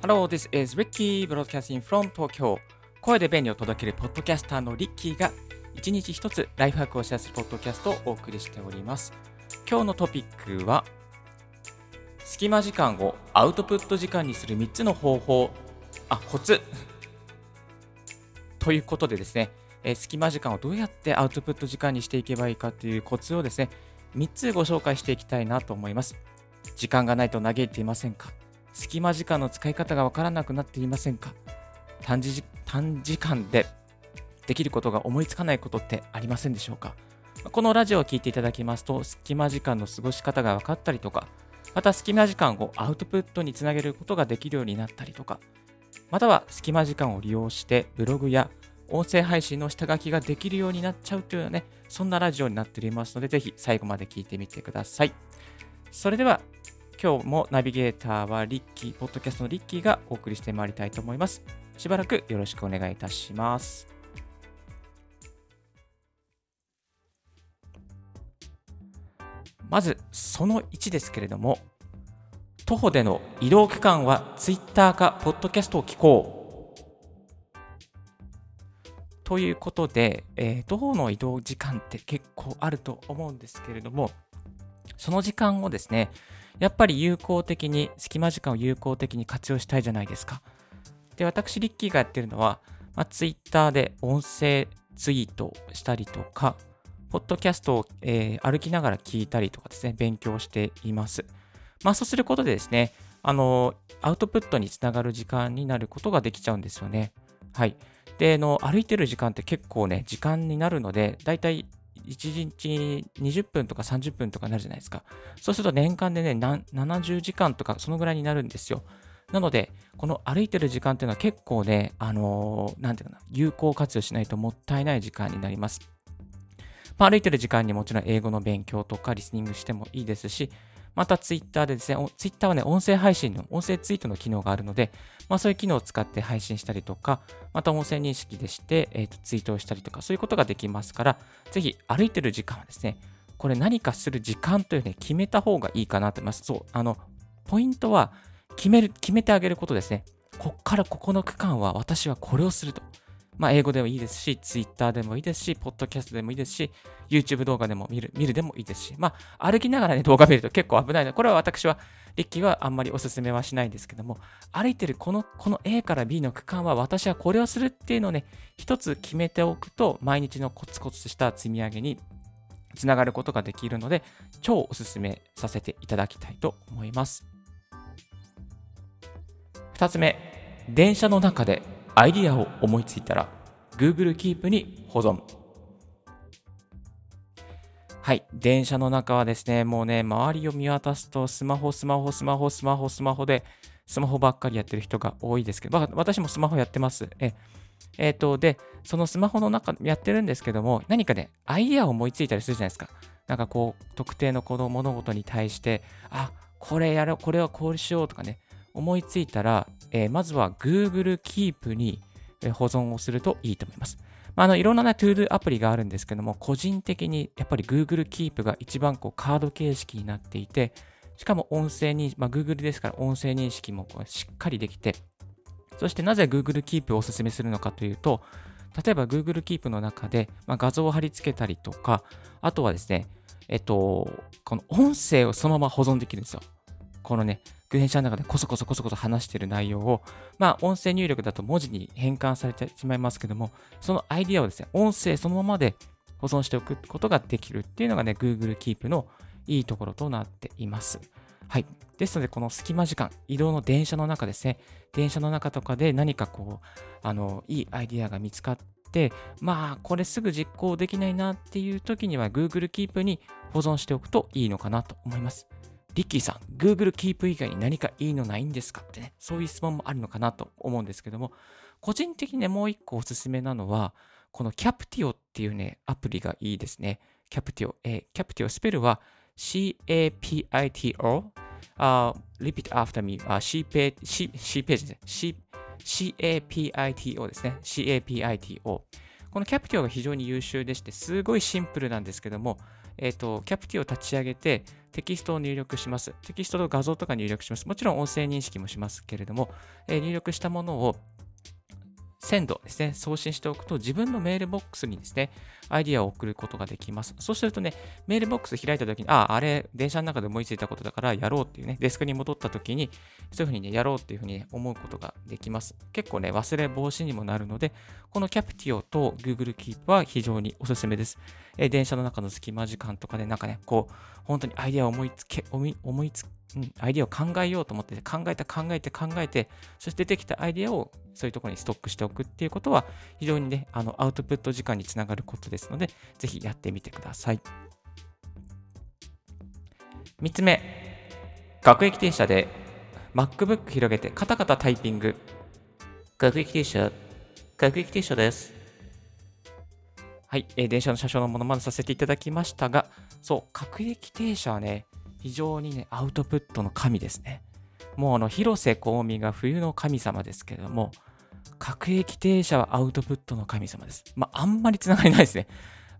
Hello, this is Ricky broadcasting from Tokyo. 声で便利を届けるポッドキャスターのリッキーが一日一つライフハックをシェアするポッドキャストをお送りしております。今日のトピックは隙間時間をアウトプット時間にする3つの方法、あ、コツということでですね、えー隙間時間をどうやってアウトプット時間にしていけばいいかというコツをですね、3つご紹介していきたいなと思います。時間がないと嘆いていませんか？隙間時間の使い方がわからなくなっていませんか？短時短時間でできることが思いつかないことってありませんでしょうか？このラジオを聞いていただきますと、隙間時間の過ごし方が分かったりとか、また隙間時間をアウトプットにつなげることができるようになったりとか、または隙間時間を利用してブログや音声配信の下書きができるようになっちゃうというようなね、そんなラジオになっておりますので、ぜひ最後まで聞いてみてください。それでは、今日もナビゲーターはリッキー、ポッドキャストのリッキーがお送りしてまいりたいと思います。しばらくよろしくお願いいたします。まず、その1ですけれども、徒歩での移動区間は Twitter かポッドキャストを聞こう。ということで、えー徒歩の移動時間って結構あると思うんですけれども、その時間をですね、やっぱり有効的に、隙間時間を有効的に活用したいじゃないですか。で、私、リッキーがやってるのは、まあ、Twitter で音声ツイートしたりとか、ポッドキャストを、えー歩きながら聞いたりとかですね、勉強しています。まあ、そうすることでですね、あの、アウトプットにつながる時間になることができちゃうんですよね。はい。で、あの、歩いてる時間って結構ね、時間になるので、だいたい1日20分とか30分とかなるじゃないですか。そうすると年間でね、70時間とかそのぐらいになるんですよ。なので、この歩いてる時間っていうのは結構ね、あのーなんていうかな、有効活用しないともったいない時間になります。まあ、歩いてる時間にもちろん英語の勉強とかリスニングしてもいいですし、またツイッターでですね、ツイッターはね、音声配信の、音声ツイートの機能があるので、まあそういう機能を使って配信したりとか、また音声認識でして、えーとツイートをしたりとか、そういうことができますから、ぜひ歩いてる時間はですね、これ何かする時間というね、決めた方がいいかなと思います。そう、あの、ポイントは決める、決めてあげることですね。こっからここの区間は私はこれをすると。まあ、英語でもいいですし、Twitter でもいいですし、ポッドキャストでもいいですし、YouTube 動画でも見る、見るでもいいですし、まあ、歩きながらね、動画見ると結構危ないので、これは私は、リッキーはあんまりお勧めはしないんですけども、歩いてるこの、この A から B の区間は私はこれをするっていうのをね、一つ決めておくと、毎日のコツコツした積み上げにつながることができるので、超お勧めさせていただきたいと思います。二つ目、電車の中でアイディアを思いついたら Google Keep に保存。はい。電車の中はですね、もうね、周りを見渡すとスマホ、スマホ、スマホ、スマホ、スマホで、スマホばっかりやってる人が多いですけど、まあ私もスマホやってます。え、えーと、で、そのスマホの中やってるんですけども、何かね、アイディアを思いついたりするじゃないですか。なんかこう、特定のこの物事に対して、あ、これやろう、これはこうしようとかね、思いついたら、えーまずは Google Keep に保存をするといいと思います。まあ、あのいろんな、ね、トゥールアプリがあるんですけども、個人的にやっぱり Google Keep が一番こうカード形式になっていて、しかも音声に、まあ、Google ですから音声認識もしっかりできて、そしてなぜ Google Keep をお勧めするのかというと、例えば Google Keep の中で、まあ、画像を貼り付けたりとか、あとはですね、えっと、この音声をそのまま保存できるんですよ。このね、電車の中でこそこそこそこそ話している内容を、まあ、音声入力だと文字に変換されてしまいますけども、そのアイディアをですね、音声そのままで保存しておくことができるっていうのがね、Google Keep のいいところとなっています。はい。ですので、この隙間時間、移動の電車の中ですね、電車の中とかで何かこう、あの、いいアイディアが見つかって、まあ、これすぐ実行できないなっていう時には Google Keep に保存しておくといいのかなと思います。リッキーさん、Google Keep 以外に何かいいのないんですかってね、そういう質問もあるのかなと思うんですけども、個人的にね、もう一個おすすめなのは、この Captio っていうね、アプリがいいですね。Captio。えー、Captio、スペルは C-A-P-I-T-O。あ、repeat after me. あ、C ページ、C, C ページですね。C、CAPITO ですね。CAPITO。このキャプティオが非常に優秀でして、すごいシンプルなんですけども、えっ、ー、と、キャプティオを立ち上げて、テキストを入力します。テキストと画像とか入力します。もちろん音声認識もしますけれども、えー、入力したものを鮮度ですね、送信しておくと自分のメールボックスにですね、アイディアを送ることができます。そうするとね、メールボックス開いたときに、ああ、あれ、電車の中で思いついたことだからやろうっていうね、デスクに戻ったときに、そういうふうにね、やろうっていうふうに、ね、思うことができます。結構ね、忘れ防止にもなるので、このキャプティオと Google Keep は非常におすすめです。え、電車の中の隙間時間とかで、なんかね、こう、本当にアイディアを思いつけ、思いつうん、アイディアを考えようと思って考えて考えて考えて、そして出てきたアイディアをそういうところにストックしておくっていうことは、非常にね、あのアウトプット時間につながることですので、ぜひやってみてください。3つ目、学駅停車で MacBook 広げてカタカタタイピング。学駅停車、学駅停車です。はい、えー、電車の車掌のものまねさせていただきましたが、そう、各駅停車はね、非常にね、アウトプットの神ですね。もうあの、広瀬香美が冬の神様ですけれども、各駅停車はアウトプットの神様です。まあ、あんまりつながりないですね。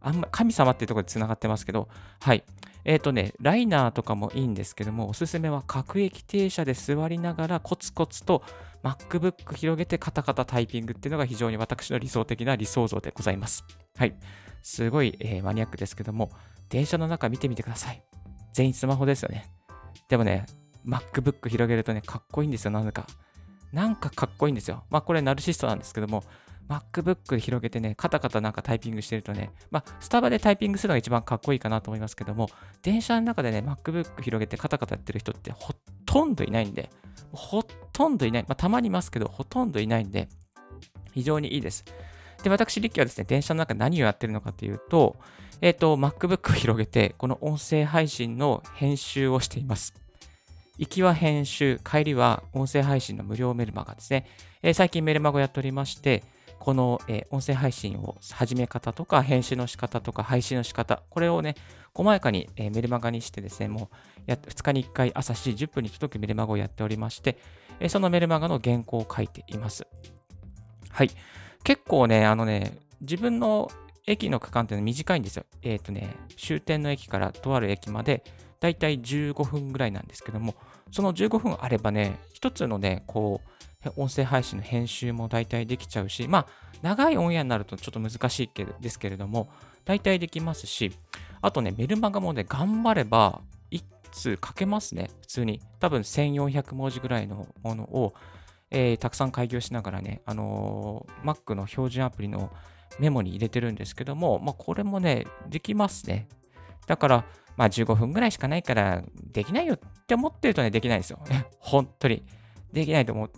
あんま、神様っていうところでつながってますけど、はい。えっ、ー、とね、ライナーとかもいいんですけども、おすすめは各駅停車で座りながらコツコツと MacBook 広げてカタカタタイピングっていうのが非常に私の理想的な理想像でございます。はい。すごい、えー、マニアックですけども、電車の中見てみてください。全員スマホですよね。でもね、MacBook 広げるとね、かっこいいんですよ、なぜか。なんかかっこいいんですよ。まあ、これナルシストなんですけども、MacBook 広げてね、カタカタなんかタイピングしてるとね、まあ、スタバでタイピングするのが一番かっこいいかなと思いますけども、電車の中でね、MacBook 広げてカタカタやってる人ってほとんどいないんで、ほとんどいない。まあ、たまにいますけど、ほとんどいないんで、非常にいいです。で、私、リッキーはですね、電車の中で何をやってるのかというと、えっ、ー、と、MacBook を広げて、この音声配信の編集をしています。行きは編集、帰りは音声配信の無料メルマガですね。えー、最近メルマガをやっておりまして、この、えー、音声配信を始め方とか、編集の仕方とか、配信の仕方、これをね、細やかに、えー、メルマガにしてですね、もうや2日に1回朝7時10分に届くメルマガをやっておりまして、え、そのメルマガの原稿を書いています。はい。結構ね、あのね、自分の駅の区間っていうのは短いんですよ。えっ、ー、とね、終点の駅からとある駅まで、だいたい15分ぐらいなんですけども、その15分あればね、一つのね、こう、音声配信の編集も大体できちゃうし、まあ、長いオンエアになるとちょっと難しいけですけれども、大体できますし、あとね、メルマガもね、頑張れば、1通書けますね、普通に。多分1400文字ぐらいのものを、えー、たくさん開業しながらね、あのー、Mac の標準アプリのメモに入れてるんですけども、まあ、これもね、できますね。だから、まあ、15分ぐらいしかないから、できないよって思ってるとね、できないですよ。本当に。できないと思う。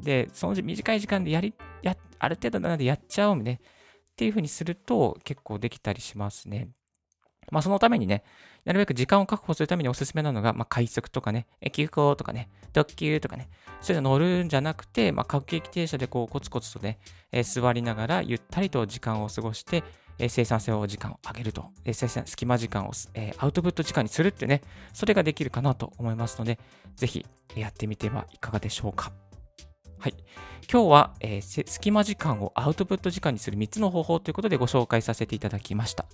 で、その短い時間でやり、や、ある程度なのでやっちゃおうね。っていう風にすると結構できたりしますね。まあ、そのためにね、なるべく時間を確保するためにおすすめなのが、まあ、快速とかね、急行とかね、特急とかね、そういうの乗るんじゃなくて、まあ、各駅停車でこうコツコツとね、えー、座りながらゆったりと時間を過ごして、えー、生産性を時間を上げると、えー、生産隙間時間を、えアウトプット時間にするってね、それができるかなと思いますので、ぜひやってみてはいかがでしょうか。はい。今日は、えー、隙間時間をアウトプット時間にする3つの方法ということでご紹介させていただきました。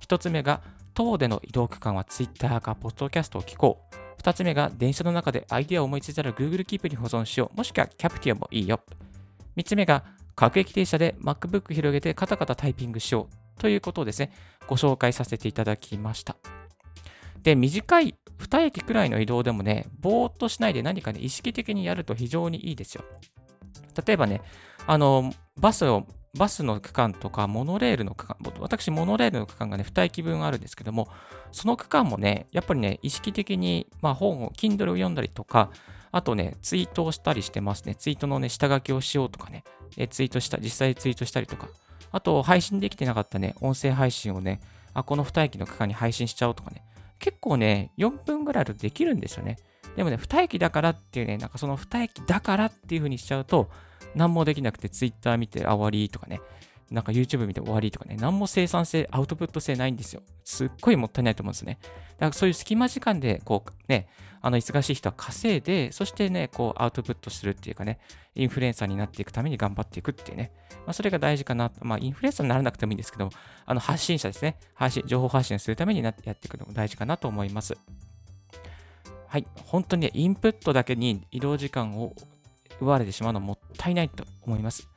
1つ目が、等での移動区間は Twitter か Podcast を聞こう。2つ目が、電車の中でアイデアを思いついたら Google Keep に保存しよう。もしくは Captive もいいよ。3つ目が、各駅停車で MacBook 広げてカタカタタイピングしよう。ということをですね、ご紹介させていただきました。で、短い2駅くらいの移動でもね、ぼーっとしないで何かね、意識的にやると非常にいいですよ。例えばね、あの、バスをバスの区間とか、モノレールの区間、私、モノレールの区間がね、2駅分あるんですけども、その区間もね、やっぱりね、意識的に、まあ、本を、Kindle を読んだりとか、あとね、ツイートをしたりしてますね。ツイートのね、下書きをしようとかね、えツイートした、実際ツイートしたりとか、あと、配信できてなかったね、音声配信をね、あ、この2駅の区間に配信しちゃおうとかね、結構ね、4分ぐらいだとできるんですよね。でもね、二駅だからっていうね、なんかその二駅だからっていう風にしちゃうと、何もできなくてツイッター見てあ終わりとかね、なんか YouTube 見て終わりとかね、何も生産性、アウトプット性ないんですよ。すっごいもったいないと思うんですね。だからそういう隙間時間で、こうね、あの忙しい人は稼いで、そしてね、こうアウトプットするっていうかね、インフルエンサーになっていくために頑張っていくっていうね、まあ、それが大事かなと。まあ、インフルエンサーにならなくてもいいんですけど、あの発信者ですね、配信、情報発信するためになってやっていくのも大事かなと思います。はい、本当にね、インプットだけに移動時間を奪われてしまうのもったいないと思います。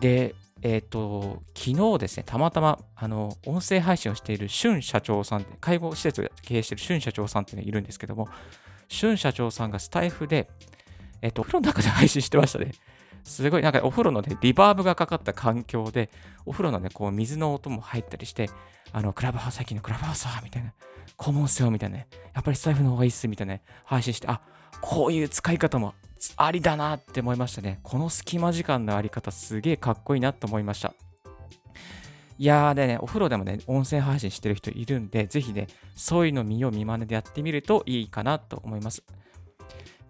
で、えっ、ー、と、昨日ですね、たまたま、あの、音声配信をしている俊社長さん介護施設を経営している俊社長さんっていうのがいるんですけども、俊社長さんがスタイフで、えっ、ー、と、お風呂の中で配信してましたね。すごい、なんかお風呂のね、リバーブがかかった環境で、お風呂のね、こう、水の音も入ったりして、あの、クラブハウス、最近のクラブハウスは、みたいな、コモンスよ、みたいな、やっぱりスタイフの方がいいっす、みたいな、配信して、あ、こういう使い方もありだなって思いましたね。この隙間時間のあり方、すげえかっこいいなと思いました。いやーでね、お風呂でもね、音声配信してる人いるんで、ぜひね、そういうの見よう見まねでやってみるといいかなと思います。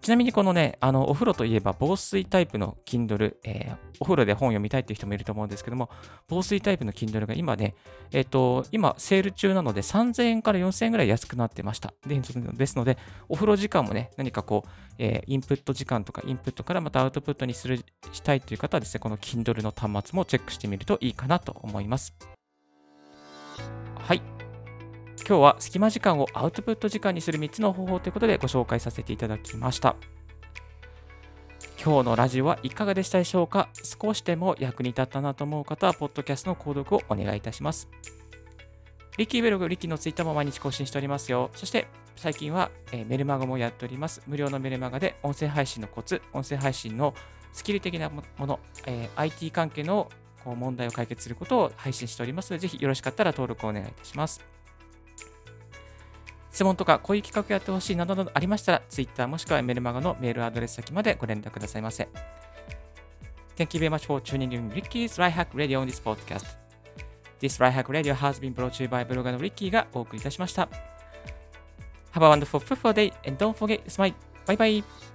ちなみにこのね、あの、お風呂といえば防水タイプの Kindle、えー、お風呂で本読みたいっていう人もいると思うんですけども、防水タイプの Kindle が今ね、えっ、ー、と、今セール中なので3000円から4000円ぐらい安くなってました。でですので、お風呂時間もね、何かこう、えー、インプット時間とかインプットからまたアウトプットにする、したいという方はですね、この Kindle の端末もチェックしてみるといいかなと思います。はい。今日は隙間時間をアウトプット時間にする3つの方法ということでご紹介させていただきました。今日のラジオはいかがでしたでしょうか？少しでも役に立ったなと思う方は、ポッドキャストの購読をお願いいたします。リッキーブログ、リッキーのツイッターも毎日更新しておりますよ。そして、最近は、えー、メルマガもやっております。無料のメルマガで音声配信のコツ、音声配信のスキル的なもの、えー、IT 関係のこう問題を解決することを配信しておりますので、ぜひよろしかったら登録をお願いいたします。質問とかこういう企画やってほしいなどなどありましたら、Twitter もしくはメルマガのメールアドレス先までご連絡くださいませ。Thank you very much for tuning in Ricky's Right Hack Radio on this podcast. This Right Hack Radio has been brought to you by ブロガーの Ricky がお送りいたしました。Have a wonderful, fruitful day and don't forget to smile. Bye bye!